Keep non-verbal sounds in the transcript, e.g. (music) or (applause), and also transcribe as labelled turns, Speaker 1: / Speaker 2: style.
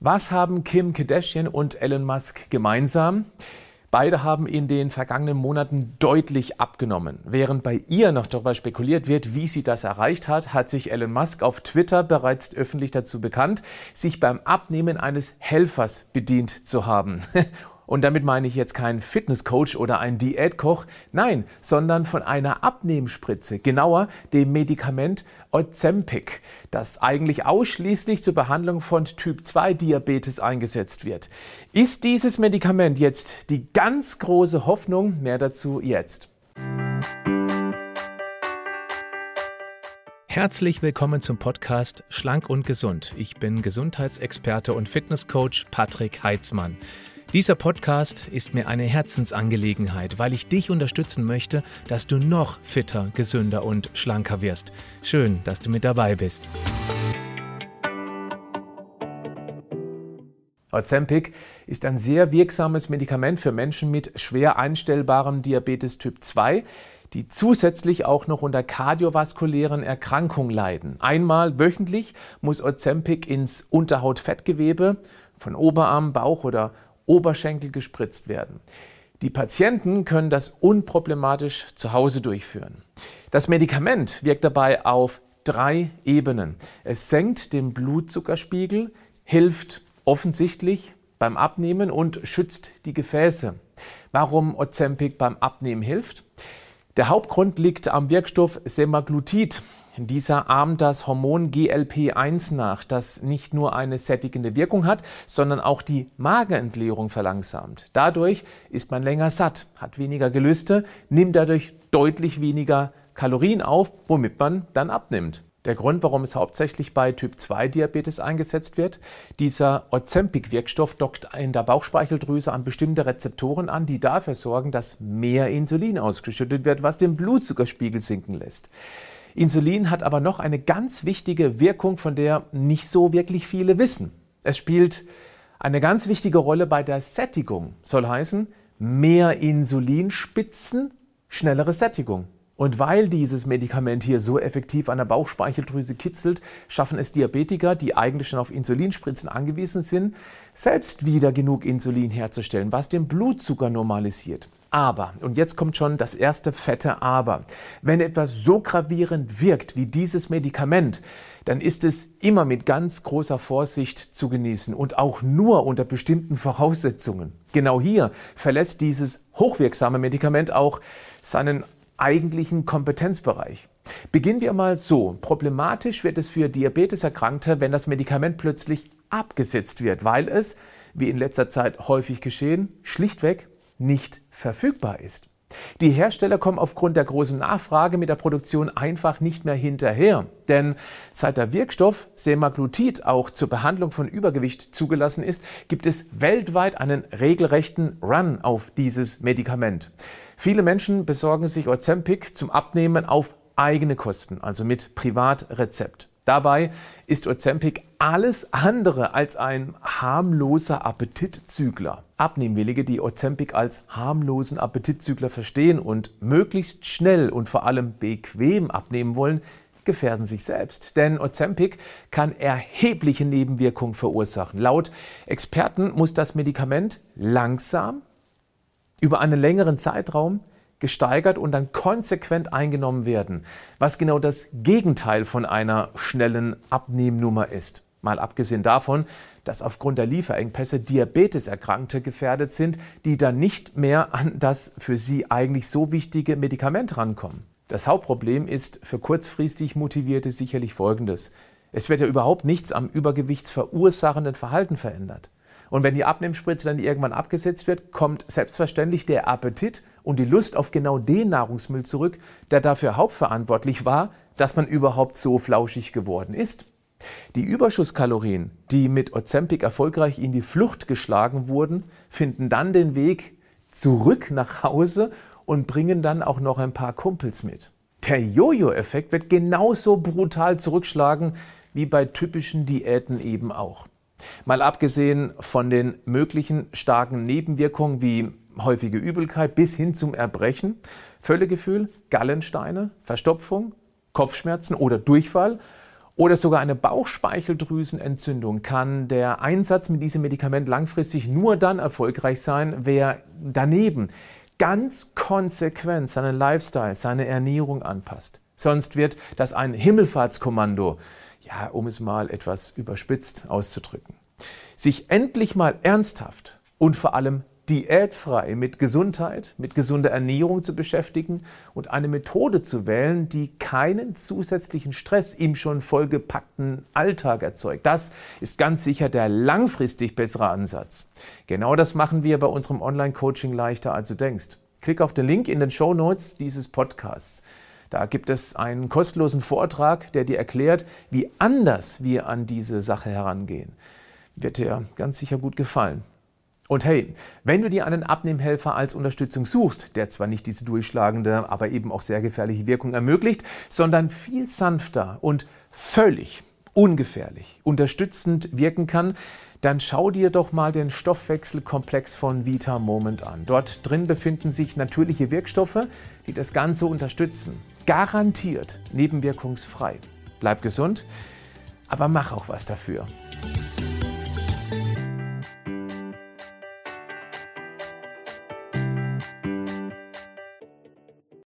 Speaker 1: Was haben Kim Kardashian und Elon Musk gemeinsam? Beide haben in den vergangenen Monaten deutlich abgenommen. Während bei ihr noch darüber spekuliert wird, wie sie das erreicht hat, hat sich Elon Musk auf Twitter bereits öffentlich dazu bekannt, sich beim Abnehmen eines Helfers bedient zu haben. (laughs) Und damit meine ich jetzt keinen Fitnesscoach oder einen Diätkoch, nein, sondern von einer Abnehmspritze, genauer dem Medikament Ozempic, das eigentlich ausschließlich zur Behandlung von Typ 2 Diabetes eingesetzt wird. Ist dieses Medikament jetzt die ganz große Hoffnung? Mehr dazu jetzt. Herzlich willkommen zum Podcast Schlank und Gesund. Ich bin Gesundheitsexperte und Fitnesscoach Patrick Heitzmann. Dieser Podcast ist mir eine Herzensangelegenheit, weil ich dich unterstützen möchte, dass du noch fitter, gesünder und schlanker wirst. Schön, dass du mit dabei bist. Ozempic ist ein sehr wirksames Medikament für Menschen mit schwer einstellbarem Diabetes Typ 2, die zusätzlich auch noch unter kardiovaskulären Erkrankungen leiden. Einmal wöchentlich muss Ozempic ins Unterhautfettgewebe von Oberarm, Bauch oder Oberschenkel gespritzt werden. Die Patienten können das unproblematisch zu Hause durchführen. Das Medikament wirkt dabei auf drei Ebenen. Es senkt den Blutzuckerspiegel, hilft offensichtlich beim Abnehmen und schützt die Gefäße. Warum Ozempic beim Abnehmen hilft? Der Hauptgrund liegt am Wirkstoff Semaglutid. Dieser ahmt das Hormon GLP-1 nach, das nicht nur eine sättigende Wirkung hat, sondern auch die Magenentleerung verlangsamt. Dadurch ist man länger satt, hat weniger Gelüste, nimmt dadurch deutlich weniger Kalorien auf, womit man dann abnimmt. Der Grund, warum es hauptsächlich bei Typ-2-Diabetes eingesetzt wird, dieser Ozempic-Wirkstoff dockt in der Bauchspeicheldrüse an bestimmte Rezeptoren an, die dafür sorgen, dass mehr Insulin ausgeschüttet wird, was den Blutzuckerspiegel sinken lässt. Insulin hat aber noch eine ganz wichtige Wirkung, von der nicht so wirklich viele wissen. Es spielt eine ganz wichtige Rolle bei der Sättigung, soll heißen, mehr Insulinspitzen, schnellere Sättigung. Und weil dieses Medikament hier so effektiv an der Bauchspeicheldrüse kitzelt, schaffen es Diabetiker, die eigentlich schon auf Insulinspritzen angewiesen sind, selbst wieder genug Insulin herzustellen, was den Blutzucker normalisiert. Aber, und jetzt kommt schon das erste fette Aber, wenn etwas so gravierend wirkt wie dieses Medikament, dann ist es immer mit ganz großer Vorsicht zu genießen und auch nur unter bestimmten Voraussetzungen. Genau hier verlässt dieses hochwirksame Medikament auch seinen eigentlichen Kompetenzbereich. Beginnen wir mal so. Problematisch wird es für Diabeteserkrankte, wenn das Medikament plötzlich abgesetzt wird, weil es, wie in letzter Zeit häufig geschehen, schlichtweg nicht verfügbar ist. Die Hersteller kommen aufgrund der großen Nachfrage mit der Produktion einfach nicht mehr hinterher. Denn seit der Wirkstoff Semaglutid auch zur Behandlung von Übergewicht zugelassen ist, gibt es weltweit einen regelrechten Run auf dieses Medikament. Viele Menschen besorgen sich Ozempic zum Abnehmen auf eigene Kosten, also mit Privatrezept. Dabei ist Ozempic alles andere als ein harmloser Appetitzügler. Abnehmwillige, die Ozempic als harmlosen Appetitzügler verstehen und möglichst schnell und vor allem bequem abnehmen wollen, gefährden sich selbst. Denn Ozempic kann erhebliche Nebenwirkungen verursachen. Laut Experten muss das Medikament langsam über einen längeren Zeitraum gesteigert und dann konsequent eingenommen werden, was genau das Gegenteil von einer schnellen Abnehmnummer ist. Mal abgesehen davon, dass aufgrund der Lieferengpässe Diabeteserkrankte gefährdet sind, die dann nicht mehr an das für sie eigentlich so wichtige Medikament rankommen. Das Hauptproblem ist für kurzfristig Motivierte sicherlich folgendes. Es wird ja überhaupt nichts am übergewichtsverursachenden Verhalten verändert. Und wenn die Abnehmspritze dann irgendwann abgesetzt wird, kommt selbstverständlich der Appetit und die Lust auf genau den Nahrungsmüll zurück, der dafür hauptverantwortlich war, dass man überhaupt so flauschig geworden ist. Die Überschusskalorien, die mit Ozempic erfolgreich in die Flucht geschlagen wurden, finden dann den Weg zurück nach Hause und bringen dann auch noch ein paar Kumpels mit. Der Jojo-Effekt wird genauso brutal zurückschlagen wie bei typischen Diäten eben auch. Mal abgesehen von den möglichen starken Nebenwirkungen wie häufige Übelkeit bis hin zum Erbrechen, Völlegefühl, Gallensteine, Verstopfung, Kopfschmerzen oder Durchfall oder sogar eine Bauchspeicheldrüsenentzündung kann der Einsatz mit diesem Medikament langfristig nur dann erfolgreich sein, wer daneben ganz konsequent seinen Lifestyle, seine Ernährung anpasst. Sonst wird das ein Himmelfahrtskommando, ja, um es mal etwas überspitzt auszudrücken. Sich endlich mal ernsthaft und vor allem diätfrei mit Gesundheit, mit gesunder Ernährung zu beschäftigen und eine Methode zu wählen, die keinen zusätzlichen Stress im schon vollgepackten Alltag erzeugt. Das ist ganz sicher der langfristig bessere Ansatz. Genau das machen wir bei unserem Online-Coaching leichter, als du denkst. Klick auf den Link in den Show Notes dieses Podcasts. Da gibt es einen kostenlosen Vortrag, der dir erklärt, wie anders wir an diese Sache herangehen. Wird dir ganz sicher gut gefallen. Und hey, wenn du dir einen Abnehmhelfer als Unterstützung suchst, der zwar nicht diese durchschlagende, aber eben auch sehr gefährliche Wirkung ermöglicht, sondern viel sanfter und völlig ungefährlich unterstützend wirken kann, dann schau dir doch mal den Stoffwechselkomplex von Vita Moment an. Dort drin befinden sich natürliche Wirkstoffe, die das Ganze unterstützen. Garantiert nebenwirkungsfrei. Bleib gesund, aber mach auch was dafür.